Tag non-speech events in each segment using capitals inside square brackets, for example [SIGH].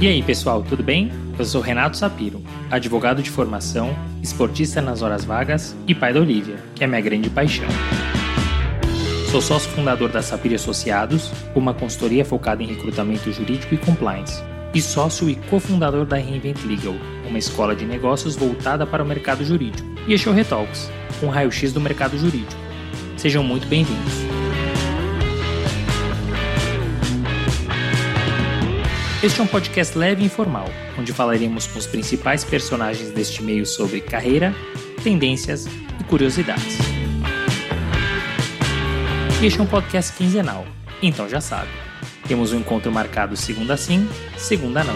E aí, pessoal, tudo bem? Eu sou Renato Sapiro, advogado de formação, esportista nas horas vagas e pai da Olivia, que é minha grande paixão. Sou sócio fundador da Sapiro Associados, uma consultoria focada em recrutamento jurídico e compliance, e sócio e cofundador da Reinvent Legal, uma escola de negócios voltada para o mercado jurídico, e a Show Retalks, um raio-x do mercado jurídico. Sejam muito bem-vindos. Este é um podcast leve e informal, onde falaremos com os principais personagens deste meio sobre carreira, tendências e curiosidades. Este é um podcast quinzenal, então já sabe. Temos um encontro marcado segunda sim, segunda não.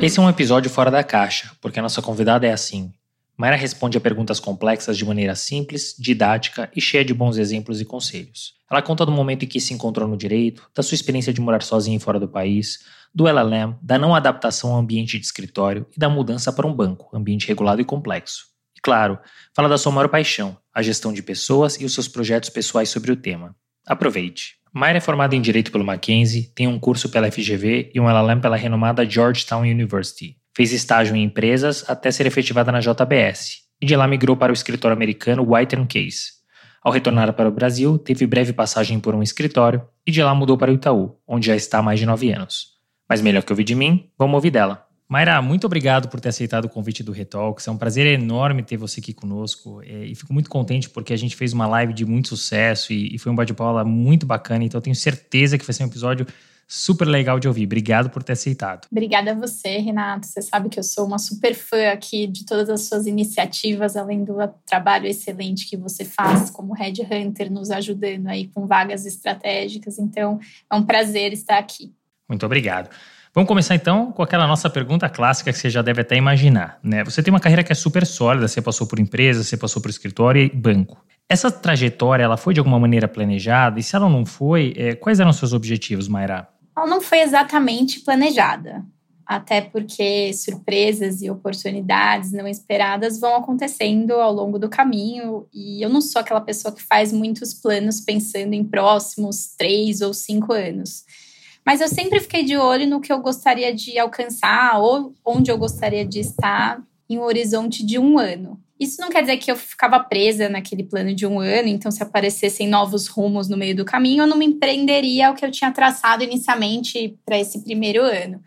Esse é um episódio fora da caixa, porque a nossa convidada é assim, Mayra responde a perguntas complexas de maneira simples, didática e cheia de bons exemplos e conselhos. Ela conta do momento em que se encontrou no direito, da sua experiência de morar sozinha fora do país, do LLM, da não adaptação ao ambiente de escritório e da mudança para um banco, ambiente regulado e complexo. E claro, fala da sua maior paixão, a gestão de pessoas e os seus projetos pessoais sobre o tema. Aproveite! Mayra é formada em Direito pelo Mackenzie, tem um curso pela FGV e um LLM pela renomada Georgetown University. Fez estágio em empresas até ser efetivada na JBS, e de lá migrou para o escritório americano White Case. Ao retornar para o Brasil, teve breve passagem por um escritório e de lá mudou para o Itaú, onde já está há mais de nove anos. Mas melhor que ouvir de mim, vamos ouvir dela. Mayra, muito obrigado por ter aceitado o convite do Retalks. É um prazer enorme ter você aqui conosco é, e fico muito contente porque a gente fez uma live de muito sucesso e, foi um bate-bola muito bacana. Então, tenho certeza que vai ser um episódio super legal de ouvir. Obrigado por ter aceitado. Obrigada a você, Renato. Você sabe que eu sou uma super fã aqui de todas as suas iniciativas, além do trabalho excelente que você faz como Red Hunter, nos ajudando aí com vagas estratégicas. Então, é um prazer estar aqui. Muito obrigado. Vamos começar então com aquela nossa pergunta clássica que você já deve até imaginar, né? Você tem uma carreira que é super sólida, você passou por empresa, você passou por escritório e banco. Essa trajetória, ela foi de alguma maneira planejada? E se ela não foi, é, quais eram os seus objetivos, Mayra? Ela não foi exatamente planejada, até porque surpresas e oportunidades não esperadas vão acontecendo ao longo do caminho. E eu não sou aquela pessoa que faz muitos planos pensando em próximos três ou cinco anos. Mas eu sempre fiquei de olho no que eu gostaria de alcançar ou onde eu gostaria de estar em um horizonte de um ano. Isso não quer dizer que eu ficava presa naquele plano de um ano, então se aparecessem novos rumos no meio do caminho, eu não me empreenderia o que eu tinha traçado inicialmente para esse primeiro ano.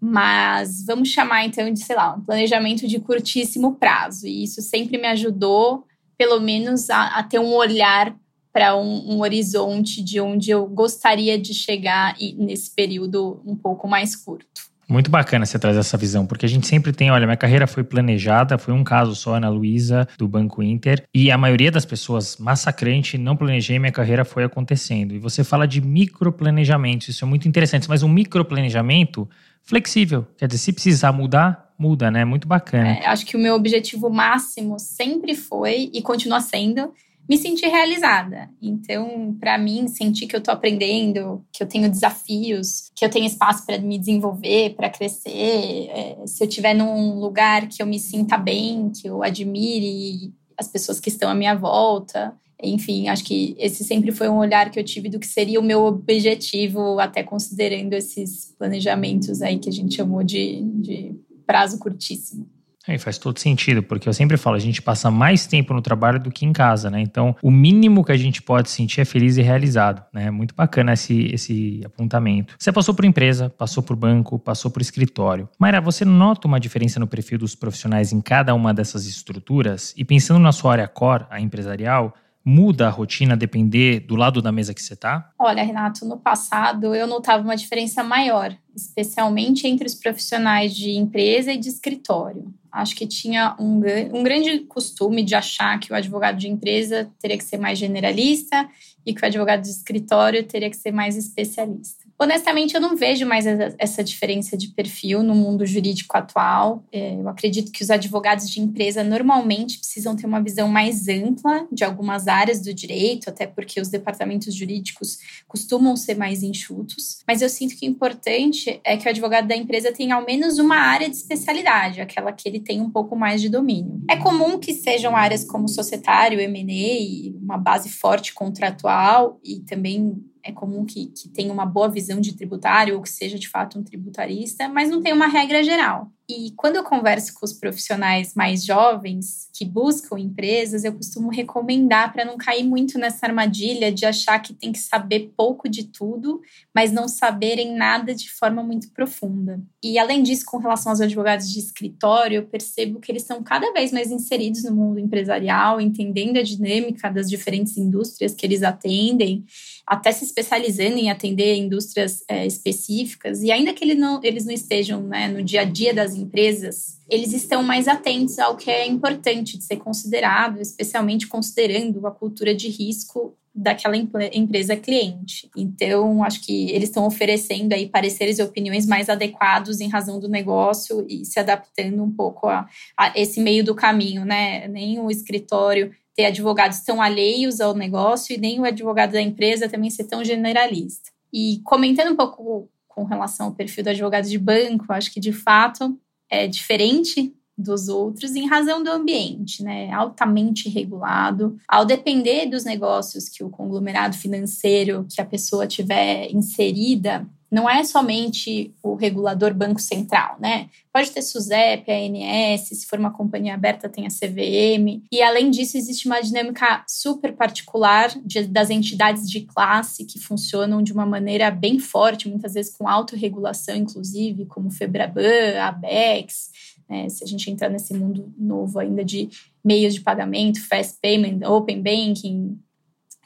Mas vamos chamar então de, sei lá, um planejamento de curtíssimo prazo. E isso sempre me ajudou, pelo menos, a, a ter um olhar para um, um, horizonte de onde eu gostaria de chegar nesse período um pouco mais curto. Muito bacana você trazer essa visão, porque a gente sempre tem, olha, minha carreira foi planejada, foi um caso só, Ana Luísa, do Banco Inter, e a maioria das pessoas, massacrante, não planejei, minha carreira foi acontecendo. E você fala de microplanejamento, isso é muito interessante, mas um microplanejamento flexível, quer dizer, se precisar mudar, muda, né? Muito bacana. É, acho que o meu objetivo máximo sempre foi e continua sendo me sentir realizada. Então, para mim, sentir que eu estou aprendendo, que eu tenho desafios, que eu tenho espaço para me desenvolver, para crescer, é, se eu estiver num lugar que eu me sinta bem, que eu admire as pessoas que estão à minha volta. Enfim, acho que esse sempre foi um olhar que eu tive do que seria o meu objetivo, até considerando esses planejamentos aí que a gente chamou de, de prazo curtíssimo. É, faz todo sentido, porque eu sempre falo, a gente passa mais tempo no trabalho do que em casa, né? Então, o mínimo que a gente pode sentir é feliz e realizado, né? Muito bacana esse, esse apontamento. Você passou por empresa, passou por banco, passou por escritório. Mayra, você nota uma diferença no perfil dos profissionais em cada uma dessas estruturas? E pensando na sua área core, a empresarial, muda a rotina a depender do lado da mesa que você está? Olha, Renato, no passado eu notava uma diferença maior, especialmente entre os profissionais de empresa e de escritório. Acho que tinha um, um grande costume de achar que o advogado de empresa teria que ser mais generalista e que o advogado de escritório teria que ser mais especialista. Honestamente, eu não vejo mais essa diferença de perfil no mundo jurídico atual. É, eu acredito que os advogados de empresa normalmente precisam ter uma visão mais ampla de algumas áreas do direito, até porque os departamentos jurídicos costumam ser mais enxutos. Mas eu sinto que o importante é que o advogado da empresa tenha ao menos uma área de especialidade, aquela que ele tem um pouco mais de domínio. É comum que sejam áreas como societário, M&A, uma base forte contratual e também é comum que, que tenha uma boa visão de tributário ou que seja de fato um tributarista, mas não tem uma regra geral. E quando eu converso com os profissionais mais jovens que buscam empresas, eu costumo recomendar para não cair muito nessa armadilha de achar que tem que saber pouco de tudo, mas não saberem nada de forma muito profunda. E além disso, com relação aos advogados de escritório, eu percebo que eles estão cada vez mais inseridos no mundo empresarial, entendendo a dinâmica das diferentes indústrias que eles atendem até se especializando em atender indústrias é, específicas, e ainda que ele não, eles não estejam né, no dia a dia das empresas, eles estão mais atentos ao que é importante de ser considerado, especialmente considerando a cultura de risco daquela empresa cliente. Então, acho que eles estão oferecendo aí pareceres e opiniões mais adequados em razão do negócio e se adaptando um pouco a, a esse meio do caminho, né? Nem o escritório ter advogados tão alheios ao negócio e nem o advogado da empresa também ser tão generalista. E comentando um pouco com relação ao perfil do advogado de banco, acho que de fato é diferente dos outros em razão do ambiente, né? Altamente regulado. Ao depender dos negócios que o conglomerado financeiro que a pessoa tiver inserida não é somente o regulador Banco Central, né? Pode ter SUSEP, ANS, se for uma companhia aberta, tem a CVM. E além disso, existe uma dinâmica super particular de, das entidades de classe que funcionam de uma maneira bem forte, muitas vezes com autorregulação, inclusive, como Febraban, ABEX. Né? Se a gente entrar nesse mundo novo ainda de meios de pagamento, fast payment, open banking,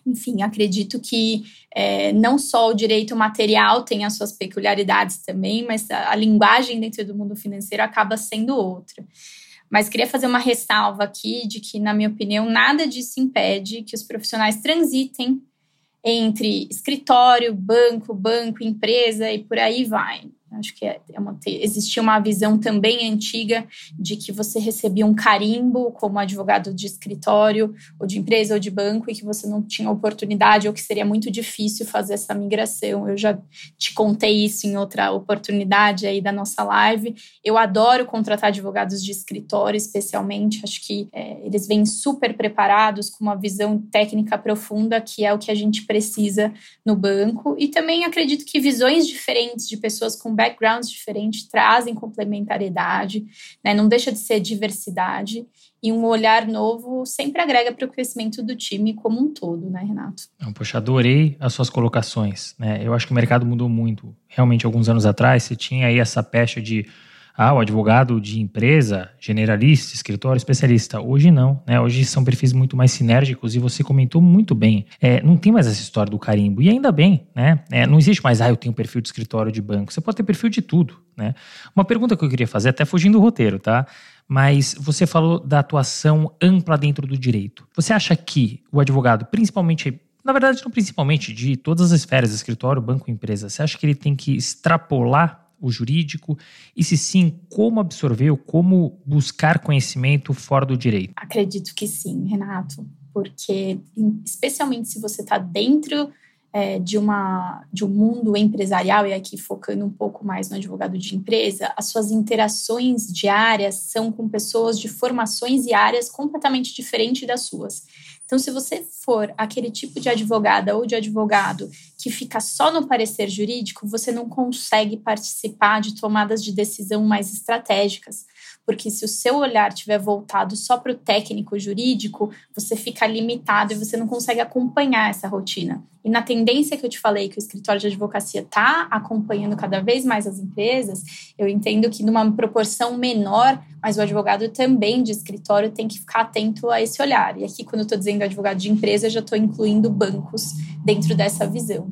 enfim, acredito que é, não só o direito material tem as suas peculiaridades também, mas a, a linguagem dentro do mundo financeiro acaba sendo outra. Mas queria fazer uma ressalva aqui de que, na minha opinião, nada disso impede que os profissionais transitem entre escritório, banco, banco, empresa e por aí vai. Acho que é, é uma, existia uma visão também antiga de que você recebia um carimbo como advogado de escritório, ou de empresa, ou de banco, e que você não tinha oportunidade, ou que seria muito difícil fazer essa migração. Eu já te contei isso em outra oportunidade aí da nossa live. Eu adoro contratar advogados de escritório, especialmente. Acho que é, eles vêm super preparados, com uma visão técnica profunda, que é o que a gente precisa no banco. E também acredito que visões diferentes de pessoas com backgrounds diferentes trazem complementariedade, né? não deixa de ser diversidade. E um olhar novo sempre agrega para o crescimento do time como um todo, né, Renato? Poxa, adorei as suas colocações. Né? Eu acho que o mercado mudou muito. Realmente, alguns anos atrás, você tinha aí essa pecha de ah, o advogado de empresa, generalista, escritório, especialista. Hoje não, né? Hoje são perfis muito mais sinérgicos e você comentou muito bem. É, não tem mais essa história do carimbo. E ainda bem, né? É, não existe mais, ah, eu tenho perfil de escritório de banco. Você pode ter perfil de tudo, né? Uma pergunta que eu queria fazer, até fugindo do roteiro, tá? Mas você falou da atuação ampla dentro do direito. Você acha que o advogado, principalmente na verdade, não principalmente, de todas as esferas, escritório, banco, empresa, você acha que ele tem que extrapolar o jurídico? E se sim, como absorver ou como buscar conhecimento fora do direito? Acredito que sim, Renato, porque especialmente se você está dentro é, de, uma, de um mundo empresarial, e aqui focando um pouco mais no advogado de empresa, as suas interações diárias são com pessoas de formações e áreas completamente diferentes das suas. Então, se você for aquele tipo de advogada ou de advogado que fica só no parecer jurídico, você não consegue participar de tomadas de decisão mais estratégicas porque se o seu olhar estiver voltado só para o técnico jurídico, você fica limitado e você não consegue acompanhar essa rotina. E na tendência que eu te falei, que o escritório de advocacia está acompanhando cada vez mais as empresas, eu entendo que numa proporção menor, mas o advogado também de escritório tem que ficar atento a esse olhar. E aqui, quando eu estou dizendo advogado de empresa, eu já estou incluindo bancos dentro dessa visão.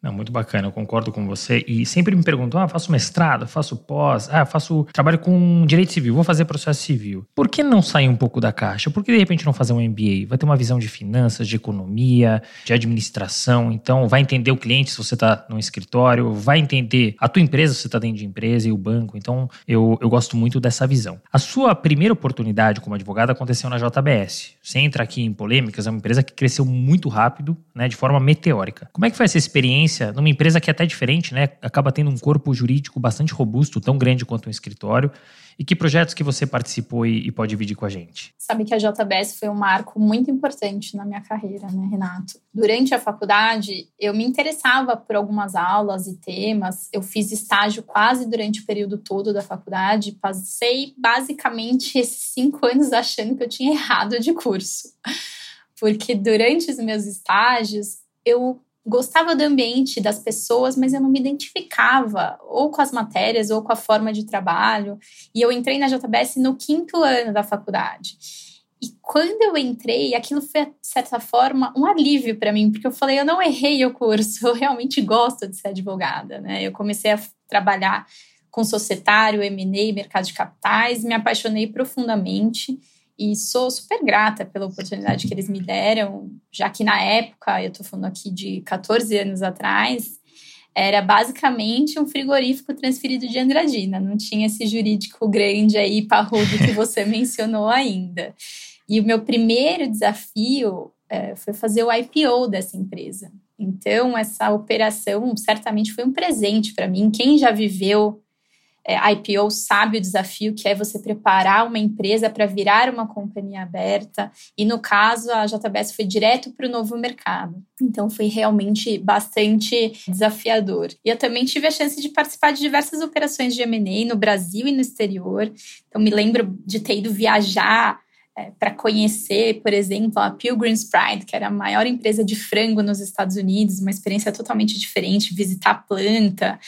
Não, muito bacana, eu concordo com você. E sempre me perguntam: ah, faço mestrado, faço pós, ah, faço trabalho com direito civil, vou fazer processo civil. Por que não sair um pouco da caixa? Por que de repente não fazer um MBA? Vai ter uma visão de finanças, de economia, de administração. Então, vai entender o cliente se você está no escritório, vai entender a tua empresa se você está dentro de empresa e o banco. Então, eu, eu gosto muito dessa visão. A sua primeira oportunidade como advogado aconteceu na JBS. Você entra aqui em polêmicas, é uma empresa que cresceu muito rápido, né, de forma meteórica. Como é que foi essa experiência numa empresa que é até diferente, né? Acaba tendo um corpo jurídico bastante robusto, tão grande quanto um escritório. E que projetos que você participou e, e, pode dividir com a gente? Sabe que a JBS foi um marco muito importante na minha carreira, né, Renato? Durante a faculdade, eu me interessava por algumas aulas e temas. Eu fiz estágio quase durante o período todo da faculdade. Passei basicamente esses cinco anos achando que eu tinha errado de curso. Porque durante os meus estágios, eu gostava do ambiente, das pessoas, mas eu não me identificava ou com as matérias ou com a forma de trabalho. E eu entrei na JBS no quinto ano da faculdade. E quando eu entrei, aquilo foi, de certa forma, um alívio para mim, porque eu falei, eu não errei o curso, eu realmente gosto de ser advogada, né? Eu comecei a trabalhar com societário, M&A, mercado de capitais, me apaixonei profundamente e sou super grata pela oportunidade que eles me deram, já que na época, eu estou falando aqui de 14 anos atrás, era basicamente um frigorífico transferido de Andradina, não tinha esse jurídico grande aí, parrudo que [LAUGHS] você mencionou ainda. E o meu primeiro desafio é, foi fazer o IPO dessa empresa. Então, essa operação certamente foi um presente para mim. Quem já viveu é, IPO sabe o desafio que é você preparar uma empresa para virar uma companhia aberta. E no caso, a JBS foi direto para o novo mercado. Então foi realmente bastante desafiador. E eu também tive a chance de participar de diversas operações de M&A no Brasil e no exterior. Então me lembro de ter ido viajar é, para conhecer, por exemplo, a Pilgrim's Pride, que era a maior empresa de frango nos Estados Unidos, uma experiência totalmente diferente, visitar a planta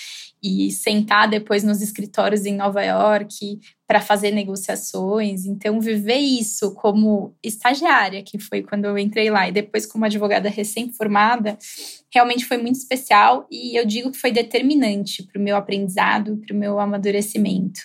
e sentar depois nos escritórios em Nova York para fazer negociações. Então, viver isso como estagiária, que foi quando eu entrei lá, e depois como advogada recém-formada, realmente foi muito especial e eu digo que foi determinante para o meu aprendizado, para o meu amadurecimento.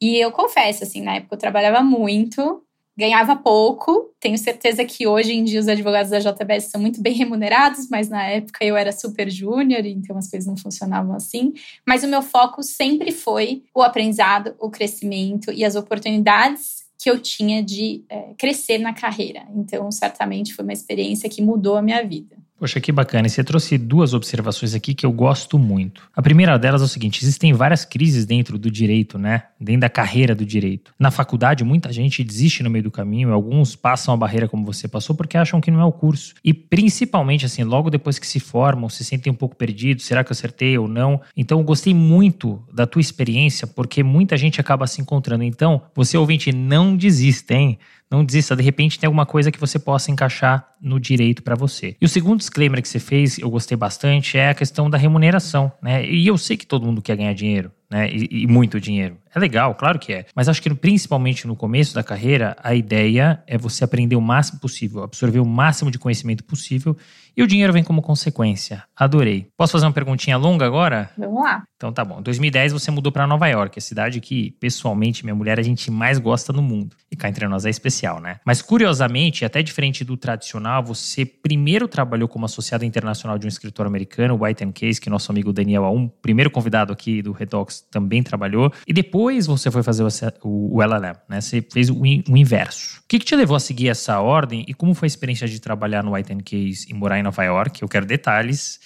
E eu confesso, assim, na época eu trabalhava muito, ganhava pouco. Tenho certeza que hoje em dia os advogados da JBS são muito bem [LAUGHS] remunerados, mas na época eu era super júnior, então as coisas não funcionavam assim. Mas o meu foco sempre foi o aprendizado, o crescimento e as oportunidades que eu tinha de é, crescer na carreira. Então, certamente foi uma experiência que mudou a minha vida. Poxa, que bacana. E você trouxe duas observações aqui que eu gosto muito. A primeira delas é o seguinte: existem várias crises dentro do direito, né? Dentro da carreira do direito. Na faculdade, muita gente desiste no meio do caminho, alguns passam a barreira como você passou porque acham que não é o curso. E principalmente, assim, logo depois que se formam, se sentem um pouco perdidos: será que eu acertei ou não? Então, eu gostei muito da tua experiência porque muita gente acaba se encontrando. Então, você ouvinte, não desista, hein? Não desista, de repente tem alguma coisa que você possa encaixar no direito para você. E o segundo disclaimer que você fez, eu gostei bastante, é a questão da remuneração, né? E eu sei que todo mundo quer ganhar dinheiro, né? E, e, muito dinheiro. É legal, claro que é. Mas acho que principalmente no começo da carreira, a ideia é você aprender o máximo possível, absorver o máximo de conhecimento possível e o dinheiro vem como consequência. Adorei. Posso fazer uma perguntinha longa agora? Vamos lá. Então tá bom. Em 2010 você mudou para Nova York, a cidade que, pessoalmente, minha mulher a gente mais gosta no mundo. E cá entre nós é especial, né? Mas curiosamente, até diferente do tradicional, você primeiro trabalhou como associado internacional de um escritor americano, White Case, que nosso amigo Daniel Aum, primeiro convidado aqui do Redox, também trabalhou. E depois você foi fazer o, LLM, né? Você fez o, o inverso. O que, que te levou a seguir essa ordem e como foi a experiência de trabalhar no White Case e morar em Nova York? Eu quero detalhes.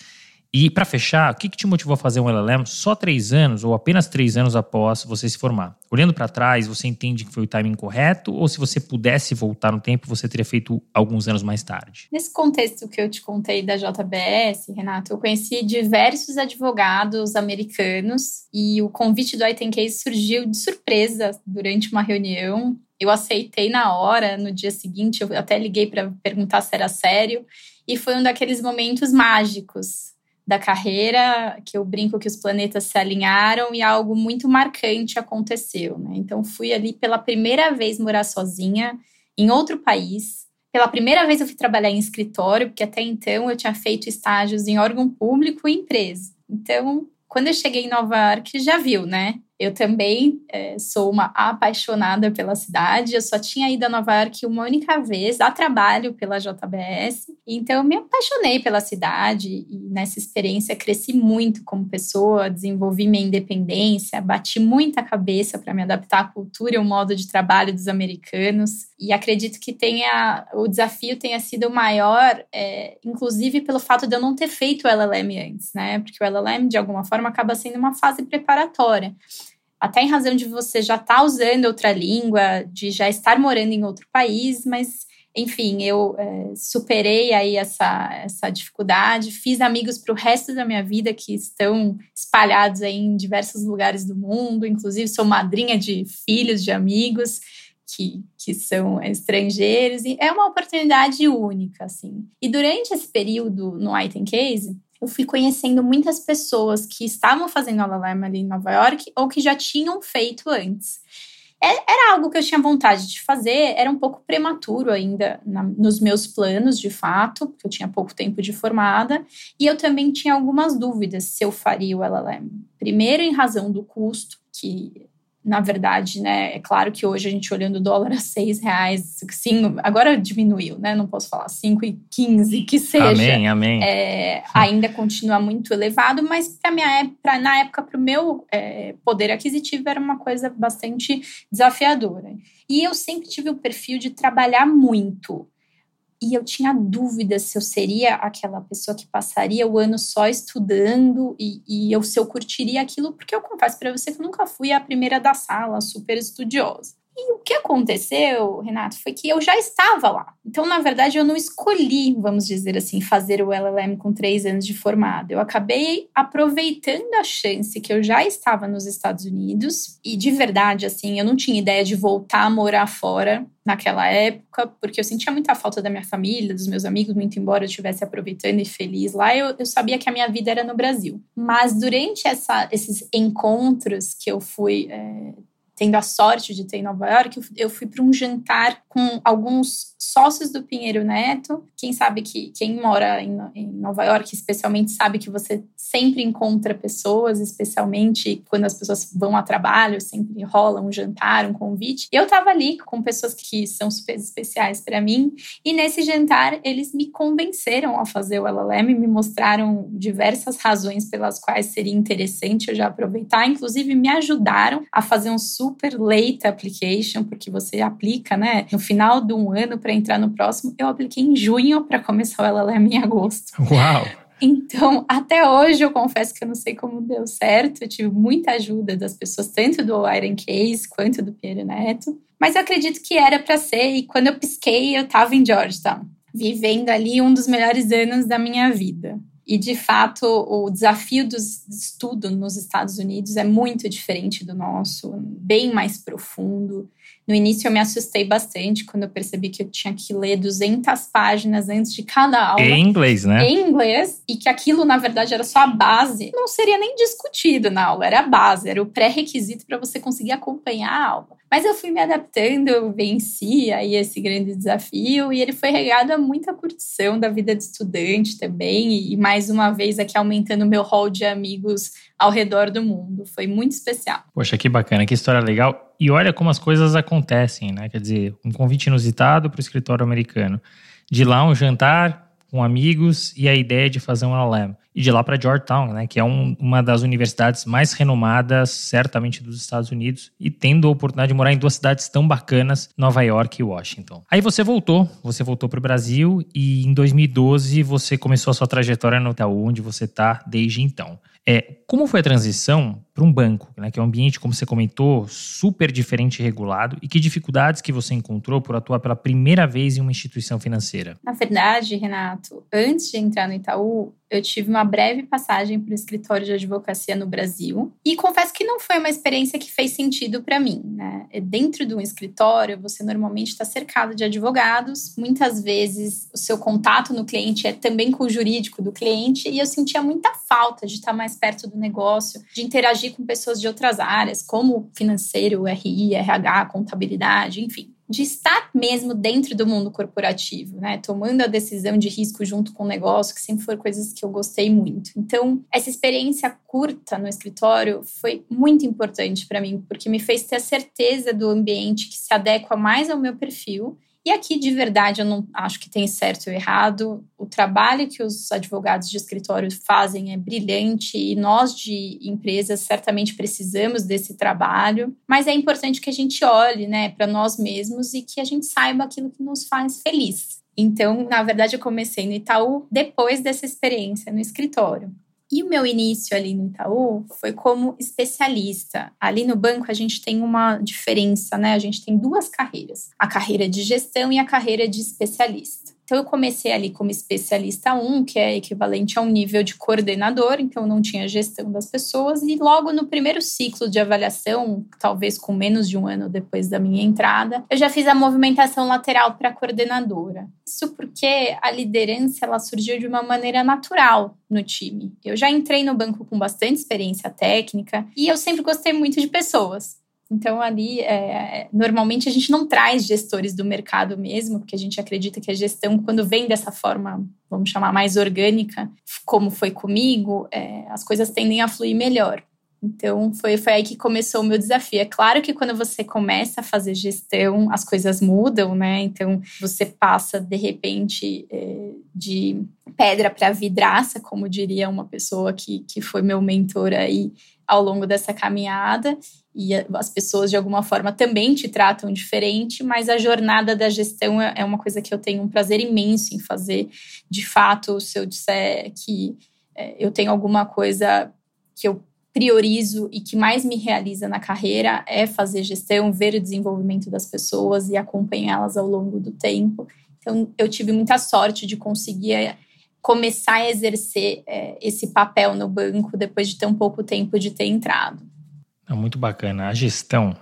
E para fechar, o que, que, te motivou a fazer um LLM só três anos ou apenas três anos após você se formar? Olhando para trás, você entende que foi o timing correto ou se você pudesse voltar no tempo, você teria feito alguns anos mais tarde? Nesse contexto que eu te contei da JBS, Renato, eu conheci diversos advogados americanos e o convite do iTencase surgiu de surpresa durante uma reunião. Eu aceitei na hora, no dia seguinte, eu até liguei para perguntar se era sério e foi um daqueles momentos mágicos da carreira, que eu brinco que os planetas se alinharam e algo muito marcante aconteceu. Né? Então, fui ali pela primeira vez morar sozinha em outro país. Pela primeira vez eu fui trabalhar em escritório, porque até então eu tinha feito estágios em órgão público e empresa. Então, quando eu cheguei em Nova York, já viu, né? Eu também é, sou uma apaixonada pela cidade. Eu só tinha ido a Nova York uma única vez a trabalho pela JBS. Então, eu me apaixonei pela cidade e nessa experiência cresci muito como pessoa, desenvolvi minha independência, bati muita cabeça para me adaptar à cultura e ao modo de trabalho dos americanos. E acredito que tenha o desafio tenha sido maior, é, inclusive pelo fato de eu não ter feito o LLM antes, né? Porque o LLM, de alguma forma, acaba sendo uma fase preparatória até em razão de você já estar tá usando outra língua, de já estar morando em outro país, mas enfim, eu é, superei aí essa, essa dificuldade, fiz amigos para o resto da minha vida que estão espalhados aí em diversos lugares do mundo, inclusive sou madrinha de filhos de amigos que, que são estrangeiros, e é uma oportunidade única, assim. E durante esse período no Item Case, eu fui conhecendo muitas pessoas que estavam fazendo LLM ali em Nova York ou que já tinham feito antes. É, era algo que eu tinha vontade de fazer, era um pouco prematuro ainda na, nos meus planos, de fato, porque eu tinha pouco tempo de formada, e eu também tinha algumas dúvidas se eu faria o LLM. Primeiro, em razão do custo, que na verdade, né, é claro que hoje a gente olhando o dólar a seis reais, sim, agora diminuiu, né, não posso falar cinco e quinze, que seja. Amém, amém. É, ainda continua muito elevado, mas para minha época, na época, para o meu é, poder aquisitivo era uma coisa bastante desafiadora. E eu sempre tive o perfil de trabalhar muito e eu tinha dúvidas se eu seria aquela pessoa que passaria o ano só estudando e, e eu, se eu curtiria aquilo, porque eu confesso para você que eu nunca fui a primeira da sala, super estudiosa. E o que aconteceu, Renato, foi que eu já estava lá. Então, na verdade, eu não escolhi, vamos dizer assim, fazer o LLM com três anos de formado. Eu acabei aproveitando a chance que eu já estava nos Estados Unidos e, de verdade, assim, eu não tinha ideia de voltar a morar fora naquela época, porque eu sentia muita falta da minha família, dos meus amigos, muito embora eu estivesse aproveitando e feliz lá, eu, eu sabia que a minha vida era no Brasil. Mas durante essa, esses encontros que eu fui é, tendo a sorte de ter em Nova York, eu fui para um jantar com alguns sócios do Pinheiro Neto. Quem sabe que quem mora em, em, Nova York, especialmente, sabe que você sempre encontra pessoas, especialmente quando as pessoas vão a trabalho, sempre rola um jantar, um convite. Eu estava ali com pessoas que são super especiais para mim, e nesse jantar eles me convenceram a fazer o LLM, me mostraram diversas razões pelas quais seria interessante eu já aproveitar, inclusive me ajudaram a fazer um super late application, porque você aplica, né, no final de um ano para entrar no próximo. Eu apliquei em junho para começar o LLM em agosto. Uau! Então, até hoje, eu confesso que eu não sei como deu certo. Eu tive muita ajuda das pessoas, tanto do Iron Case quanto do Pierre Neto. Mas eu acredito que era para ser. E quando eu pisquei, eu estava em Georgetown, vivendo ali um dos melhores anos da minha vida. E, de fato, o desafio do estudo nos Estados Unidos é muito diferente do nosso, bem mais profundo. No início, eu me assustei bastante quando eu percebi que eu tinha que ler 200 páginas antes de cada aula. Em inglês, né? Em inglês. E que aquilo, na verdade, era só a base. Não seria nem discutido na aula, era a base, era o pré-requisito para você conseguir acompanhar a aula. Mas eu fui me adaptando, eu venci aí esse grande desafio e ele foi regado a muita curtição da vida de estudante também e mais uma vez aqui aumentando meu hall de amigos ao redor do mundo. Foi muito especial. Poxa, que bacana, que história legal. E olha como as coisas acontecem, né? Quer dizer, um convite inusitado para o escritório americano. De lá um jantar com amigos e a ideia de fazer um LLM e de lá para Georgetown, né, que é um, uma das universidades mais renomadas, certamente, dos Estados Unidos, e tendo a oportunidade de morar em duas cidades tão bacanas, Nova York e Washington. Aí você voltou, você voltou para o Brasil e em 2012 você começou a sua trajetória no Itaú, onde você está desde então. É, como foi a transição para um banco, né, que é um ambiente, como você comentou, super diferente e regulado, e que dificuldades que você encontrou por atuar pela primeira vez em uma instituição financeira? Na verdade, Renato, antes de entrar no Itaú, eu tive uma breve passagem para o escritório de advocacia no Brasil e confesso que não foi uma experiência que fez sentido para mim. Né? Dentro de um escritório, você normalmente está cercado de advogados, muitas vezes o seu contato no cliente é também com o jurídico do cliente e eu sentia muita falta de estar mais perto do negócio, de interagir com pessoas de outras áreas, como financeiro, RI, RH, contabilidade, enfim de estar mesmo dentro do mundo corporativo, né? Tomando a decisão de risco junto com o negócio, que sempre foram coisas que eu gostei muito. Então, essa experiência curta no escritório foi muito importante para mim, porque me fez ter a certeza do ambiente que se adequa mais ao meu perfil e aqui, de verdade, eu não acho que tem certo ou errado. O trabalho que os advogados de escritório fazem é brilhante e nós, de empresas, certamente precisamos desse trabalho. Mas é importante que a gente olhe né, para nós mesmos e que a gente saiba aquilo que nos faz feliz. Então, na verdade, eu comecei no Itaú depois dessa experiência no escritório. E o meu início ali no Itaú foi como especialista. Ali no banco a gente tem uma diferença, né? A gente tem duas carreiras: a carreira de gestão e a carreira de especialista. Então, eu comecei ali como especialista 1, que é equivalente a um nível de coordenador, então não tinha gestão das pessoas. E logo no primeiro ciclo de avaliação, talvez com menos de um ano depois da minha entrada, eu já fiz a movimentação lateral para coordenadora. Isso porque a liderança ela surgiu de uma maneira natural no time. Eu já entrei no banco com bastante experiência técnica e eu sempre gostei muito de pessoas. Então, ali, é, normalmente a gente não traz gestores do mercado mesmo, porque a gente acredita que a gestão, quando vem dessa forma, vamos chamar mais orgânica, como foi comigo, é, as coisas tendem a fluir melhor. Então, foi, foi aí que começou o meu desafio. É claro que quando você começa a fazer gestão, as coisas mudam, né? Então, você passa, de repente, é, de pedra para vidraça, como diria uma pessoa que, que foi meu mentor aí ao longo dessa caminhada e as pessoas de alguma forma também te tratam diferente, mas a jornada da gestão é, é uma coisa que eu tenho um prazer imenso em fazer. De fato, se eu disser que é, eu tenho alguma coisa que eu priorizo e que mais me realiza na carreira é fazer gestão, ver o desenvolvimento das pessoas e acompanhá-las ao longo do tempo. Então, eu tive muita sorte de conseguir é, começar a exercer esse papel no banco depois de tão pouco tempo de ter entrado. É muito bacana. A gestão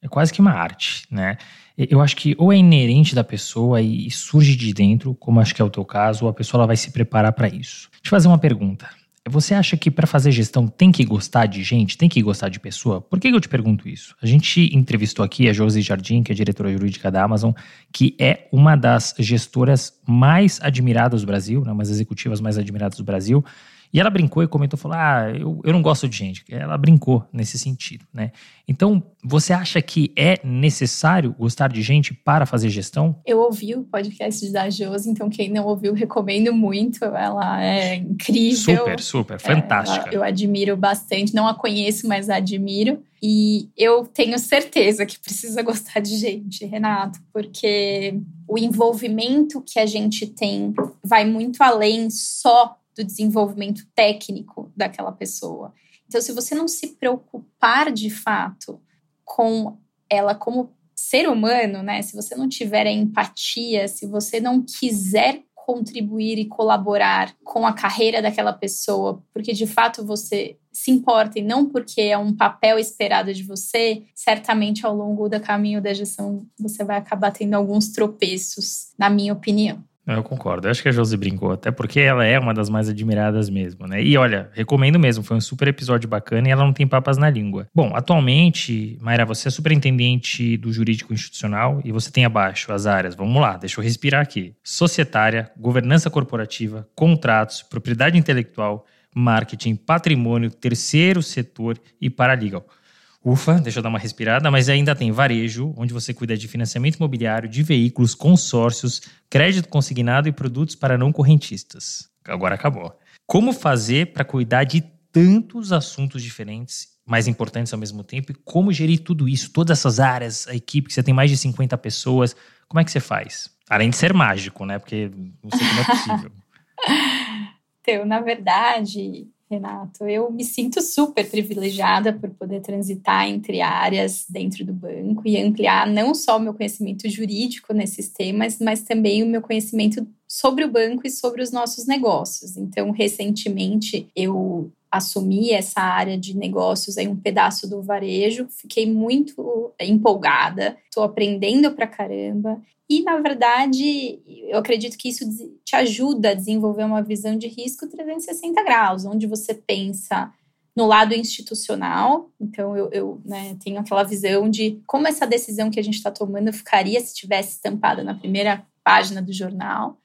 é quase que uma arte, né? Eu acho que ou é inerente da pessoa e surge de dentro, como acho que é o teu caso, ou a pessoa ela vai se preparar para isso. Eu fazer uma pergunta. Você acha que para fazer gestão tem que gostar de gente, tem que gostar de pessoa? Por que eu te pergunto isso? A gente entrevistou aqui a Josi Jardim, que é diretora jurídica da Amazon, que é uma das gestoras mais admiradas do Brasil, né, uma das executivas mais admiradas do Brasil. E ela brincou e comentou, falou, ah, eu, eu não gosto de gente. Ela brincou nesse sentido, né? Então, você acha que é necessário gostar de gente para fazer gestão? Eu ouvi o podcast da Josi, então quem não ouviu, recomendo muito. Ela é incrível. Super, super, fantástica. É, eu admiro bastante, não a conheço, mas a admiro. E eu tenho certeza que precisa [LAUGHS] gostar de gente, Renato, porque o envolvimento que a gente tem vai muito além só do desenvolvimento técnico daquela pessoa. Então, se você não se preocupar de fato com ela como ser humano, né? Se você não tiver a empatia, se você não quiser contribuir e colaborar com a carreira daquela pessoa, porque de fato você se importa e não porque é um papel esperado de você, certamente ao longo do caminho da gestão você vai acabar tendo alguns tropeços, na minha opinião. Eu concordo. Eu acho que a Josi brincou, até porque ela é uma das mais admiradas mesmo, né? E olha, recomendo mesmo, foi um super episódio bacana e ela não tem papas na língua. Bom, atualmente, Mayra, você é superintendente do jurídico institucional e você tem abaixo as áreas, vamos lá, deixa eu respirar aqui: societária, governança corporativa, contratos, propriedade intelectual, marketing, patrimônio, terceiro setor e paralegal. Ufa, deixa eu dar uma respirada, mas ainda tem varejo, onde você cuida de financiamento imobiliário, de veículos, consórcios, crédito consignado e produtos para não correntistas. Agora acabou. Como fazer para cuidar de tantos assuntos diferentes, mais importantes ao mesmo tempo, e como gerir tudo isso, todas essas áreas, a equipe, que você tem mais de 50 pessoas, como é que você faz? Além de ser mágico, né? Porque não sei como é possível. [LAUGHS] então, na verdade, Renato. Eu me sinto super privilegiada por poder transitar entre áreas dentro do banco e ampliar não só o meu conhecimento jurídico nesses temas, mas também o meu conhecimento sobre o banco e sobre os nossos negócios. Então, recentemente, eu assumi essa área de negócios em um pedaço do varejo, fiquei muito empolgada, estou aprendendo pra caramba e, na verdade, eu acredito que isso te ajuda a desenvolver uma visão de risco 360 graus, onde você pensa no lado institucional. Então, eu, eu né, tenho aquela visão de como essa decisão que a gente está tomando ficaria se tivesse estampada na primeira página do jornal.